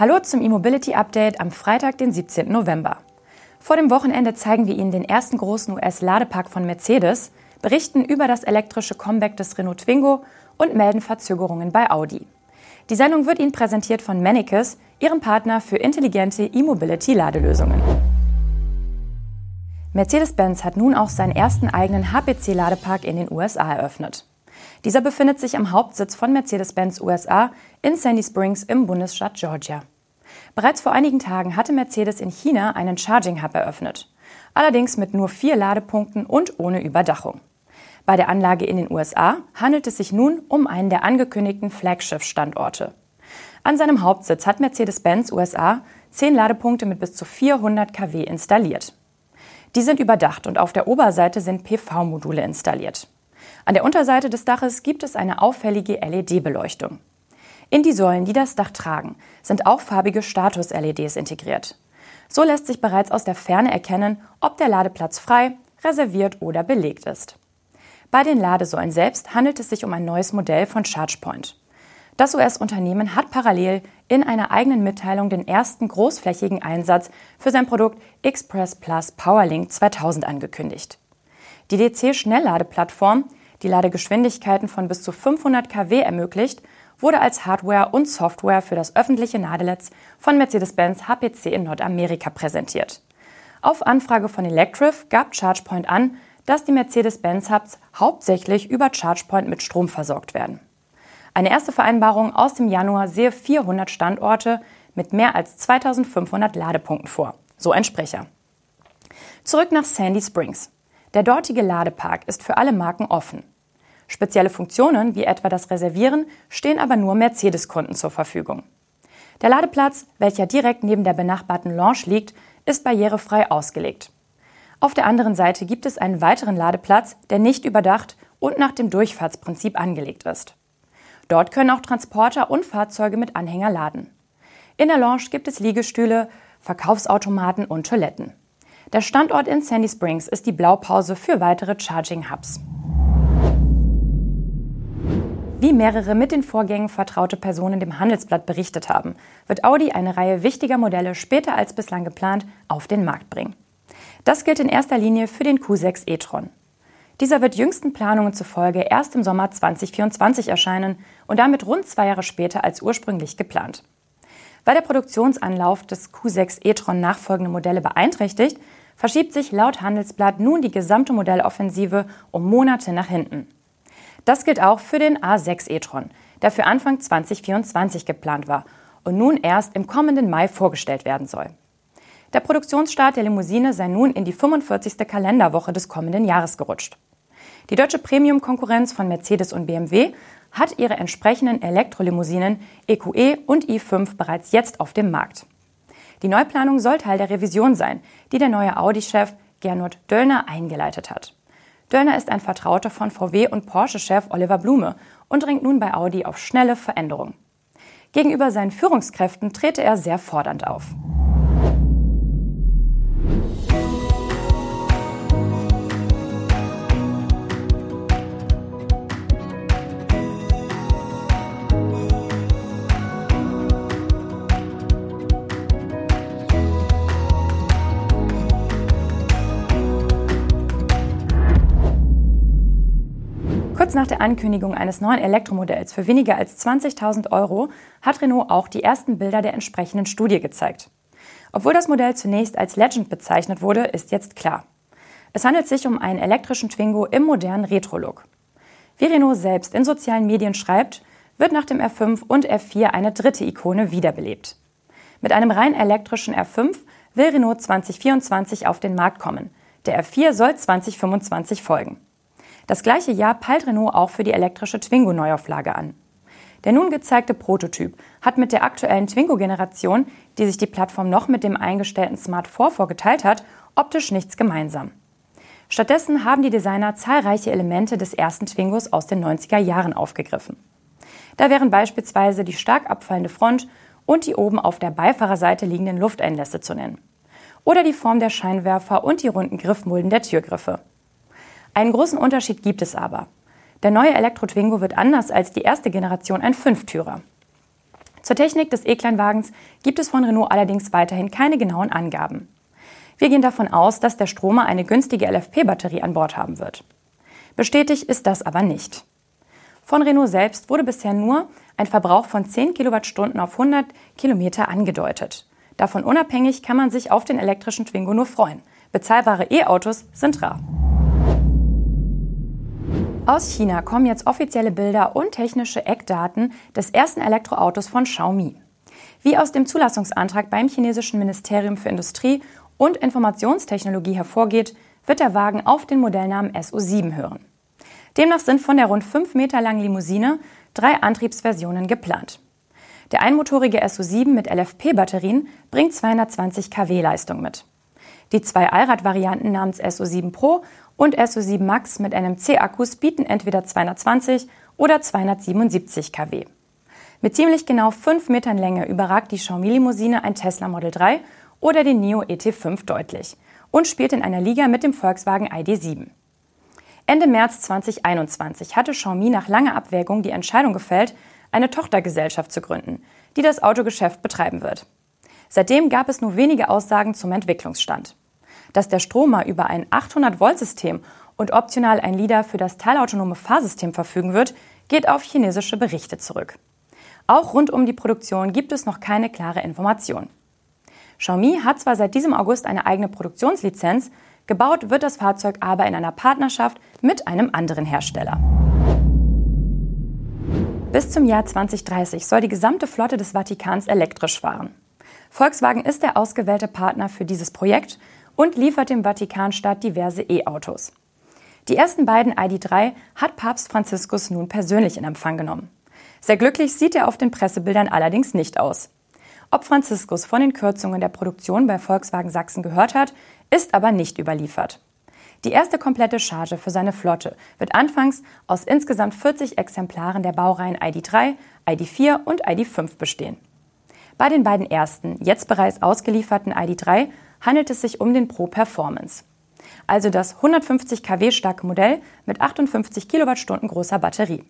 Hallo zum E-Mobility Update am Freitag, den 17. November. Vor dem Wochenende zeigen wir Ihnen den ersten großen US-Ladepark von Mercedes, berichten über das elektrische Comeback des Renault Twingo und melden Verzögerungen bei Audi. Die Sendung wird Ihnen präsentiert von Mennekes, Ihrem Partner für intelligente E-Mobility-Ladelösungen. Mercedes-Benz hat nun auch seinen ersten eigenen HPC-Ladepark in den USA eröffnet. Dieser befindet sich am Hauptsitz von Mercedes-Benz USA in Sandy Springs im Bundesstaat Georgia. Bereits vor einigen Tagen hatte Mercedes in China einen Charging Hub eröffnet. Allerdings mit nur vier Ladepunkten und ohne Überdachung. Bei der Anlage in den USA handelt es sich nun um einen der angekündigten Flaggschiff-Standorte. An seinem Hauptsitz hat Mercedes-Benz USA zehn Ladepunkte mit bis zu 400 kW installiert. Die sind überdacht und auf der Oberseite sind PV-Module installiert. An der Unterseite des Daches gibt es eine auffällige LED-Beleuchtung. In die Säulen, die das Dach tragen, sind auch farbige Status-LEDs integriert. So lässt sich bereits aus der Ferne erkennen, ob der Ladeplatz frei, reserviert oder belegt ist. Bei den Ladesäulen selbst handelt es sich um ein neues Modell von ChargePoint. Das US-Unternehmen hat parallel in einer eigenen Mitteilung den ersten großflächigen Einsatz für sein Produkt Express Plus PowerLink 2000 angekündigt. Die DC-Schnellladeplattform die Ladegeschwindigkeiten von bis zu 500 kW ermöglicht, wurde als Hardware und Software für das öffentliche Nadeletz von Mercedes-Benz HPC in Nordamerika präsentiert. Auf Anfrage von Electrif gab ChargePoint an, dass die Mercedes-Benz-Hubs hauptsächlich über ChargePoint mit Strom versorgt werden. Eine erste Vereinbarung aus dem Januar sehe 400 Standorte mit mehr als 2500 Ladepunkten vor, so ein Sprecher. Zurück nach Sandy Springs. Der dortige Ladepark ist für alle Marken offen. Spezielle Funktionen wie etwa das Reservieren stehen aber nur Mercedes-Kunden zur Verfügung. Der Ladeplatz, welcher direkt neben der benachbarten Lounge liegt, ist barrierefrei ausgelegt. Auf der anderen Seite gibt es einen weiteren Ladeplatz, der nicht überdacht und nach dem Durchfahrtsprinzip angelegt ist. Dort können auch Transporter und Fahrzeuge mit Anhänger laden. In der Lounge gibt es Liegestühle, Verkaufsautomaten und Toiletten. Der Standort in Sandy Springs ist die Blaupause für weitere Charging Hubs. Wie mehrere mit den Vorgängen vertraute Personen dem Handelsblatt berichtet haben, wird Audi eine Reihe wichtiger Modelle später als bislang geplant auf den Markt bringen. Das gilt in erster Linie für den Q6 e-tron. Dieser wird jüngsten Planungen zufolge erst im Sommer 2024 erscheinen und damit rund zwei Jahre später als ursprünglich geplant. Weil der Produktionsanlauf des Q6 e-tron nachfolgende Modelle beeinträchtigt, verschiebt sich laut Handelsblatt nun die gesamte Modelloffensive um Monate nach hinten. Das gilt auch für den A6 e-tron, der für Anfang 2024 geplant war und nun erst im kommenden Mai vorgestellt werden soll. Der Produktionsstart der Limousine sei nun in die 45. Kalenderwoche des kommenden Jahres gerutscht. Die deutsche Premium-Konkurrenz von Mercedes und BMW hat ihre entsprechenden Elektrolimousinen EQE e und i5 bereits jetzt auf dem Markt. Die Neuplanung soll Teil der Revision sein, die der neue Audi-Chef Gernot Döllner eingeleitet hat. Döllner ist ein Vertrauter von VW und Porsche-Chef Oliver Blume und dringt nun bei Audi auf schnelle Veränderung. Gegenüber seinen Führungskräften trete er sehr fordernd auf. Kurz nach der Ankündigung eines neuen Elektromodells für weniger als 20.000 Euro hat Renault auch die ersten Bilder der entsprechenden Studie gezeigt. Obwohl das Modell zunächst als Legend bezeichnet wurde, ist jetzt klar. Es handelt sich um einen elektrischen Twingo im modernen Retro-Look. Wie Renault selbst in sozialen Medien schreibt, wird nach dem R5 und R4 eine dritte Ikone wiederbelebt. Mit einem rein elektrischen R5 will Renault 2024 auf den Markt kommen. Der R4 soll 2025 folgen. Das gleiche Jahr peilt Renault auch für die elektrische Twingo-Neuauflage an. Der nun gezeigte Prototyp hat mit der aktuellen Twingo-Generation, die sich die Plattform noch mit dem eingestellten Smart 4 vorgeteilt hat, optisch nichts gemeinsam. Stattdessen haben die Designer zahlreiche Elemente des ersten Twingos aus den 90er Jahren aufgegriffen. Da wären beispielsweise die stark abfallende Front und die oben auf der Beifahrerseite liegenden Lufteinlässe zu nennen. Oder die Form der Scheinwerfer und die runden Griffmulden der Türgriffe. Einen großen Unterschied gibt es aber. Der neue Elektro Twingo wird anders als die erste Generation ein Fünftürer. Zur Technik des E-Kleinwagens gibt es von Renault allerdings weiterhin keine genauen Angaben. Wir gehen davon aus, dass der Stromer eine günstige LFP-Batterie an Bord haben wird. Bestätigt ist das aber nicht. Von Renault selbst wurde bisher nur ein Verbrauch von 10 Kilowattstunden auf 100 Kilometer angedeutet. Davon unabhängig kann man sich auf den elektrischen Twingo nur freuen. Bezahlbare E-Autos sind rar. Aus China kommen jetzt offizielle Bilder und technische Eckdaten des ersten Elektroautos von Xiaomi. Wie aus dem Zulassungsantrag beim chinesischen Ministerium für Industrie und Informationstechnologie hervorgeht, wird der Wagen auf den Modellnamen SU7 hören. Demnach sind von der rund 5 Meter langen Limousine drei Antriebsversionen geplant. Der einmotorige SU7 mit LFP-Batterien bringt 220 kW Leistung mit. Die zwei Allrad-Varianten namens SU7 Pro und SU7 Max mit NMC-Akkus bieten entweder 220 oder 277 kW. Mit ziemlich genau 5 Metern Länge überragt die Xiaomi-Limousine ein Tesla Model 3 oder den NIO ET5 deutlich und spielt in einer Liga mit dem Volkswagen ID7. Ende März 2021 hatte Xiaomi nach langer Abwägung die Entscheidung gefällt, eine Tochtergesellschaft zu gründen, die das Autogeschäft betreiben wird. Seitdem gab es nur wenige Aussagen zum Entwicklungsstand. Dass der Stromer über ein 800-Volt-System und optional ein LIDAR für das teilautonome Fahrsystem verfügen wird, geht auf chinesische Berichte zurück. Auch rund um die Produktion gibt es noch keine klare Information. Xiaomi hat zwar seit diesem August eine eigene Produktionslizenz, gebaut wird das Fahrzeug aber in einer Partnerschaft mit einem anderen Hersteller. Bis zum Jahr 2030 soll die gesamte Flotte des Vatikans elektrisch fahren. Volkswagen ist der ausgewählte Partner für dieses Projekt und liefert dem Vatikanstaat diverse E-Autos. Die ersten beiden ID3 hat Papst Franziskus nun persönlich in Empfang genommen. Sehr glücklich sieht er auf den Pressebildern allerdings nicht aus. Ob Franziskus von den Kürzungen der Produktion bei Volkswagen Sachsen gehört hat, ist aber nicht überliefert. Die erste komplette Charge für seine Flotte wird anfangs aus insgesamt 40 Exemplaren der Baureihen ID3, ID4 und ID5 bestehen. Bei den beiden ersten, jetzt bereits ausgelieferten ID3 handelt es sich um den Pro Performance. Also das 150 kW starke Modell mit 58 Kilowattstunden großer Batterie.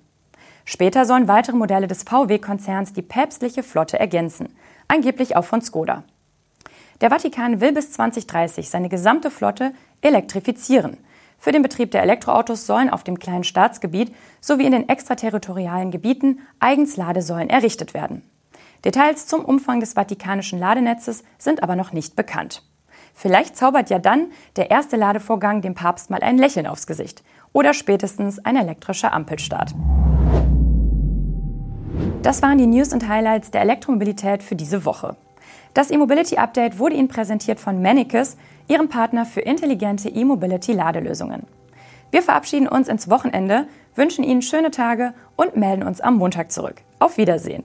Später sollen weitere Modelle des VW-Konzerns die päpstliche Flotte ergänzen, angeblich auch von Skoda. Der Vatikan will bis 2030 seine gesamte Flotte elektrifizieren. Für den Betrieb der Elektroautos sollen auf dem kleinen Staatsgebiet sowie in den extraterritorialen Gebieten eigens Ladesäulen errichtet werden. Details zum Umfang des vatikanischen Ladenetzes sind aber noch nicht bekannt. Vielleicht zaubert ja dann der erste Ladevorgang dem Papst mal ein Lächeln aufs Gesicht oder spätestens ein elektrischer Ampelstart. Das waren die News und Highlights der Elektromobilität für diese Woche. Das E-Mobility Update wurde Ihnen präsentiert von Manicus, Ihrem Partner für intelligente E-Mobility-Ladelösungen. Wir verabschieden uns ins Wochenende, wünschen Ihnen schöne Tage und melden uns am Montag zurück. Auf Wiedersehen.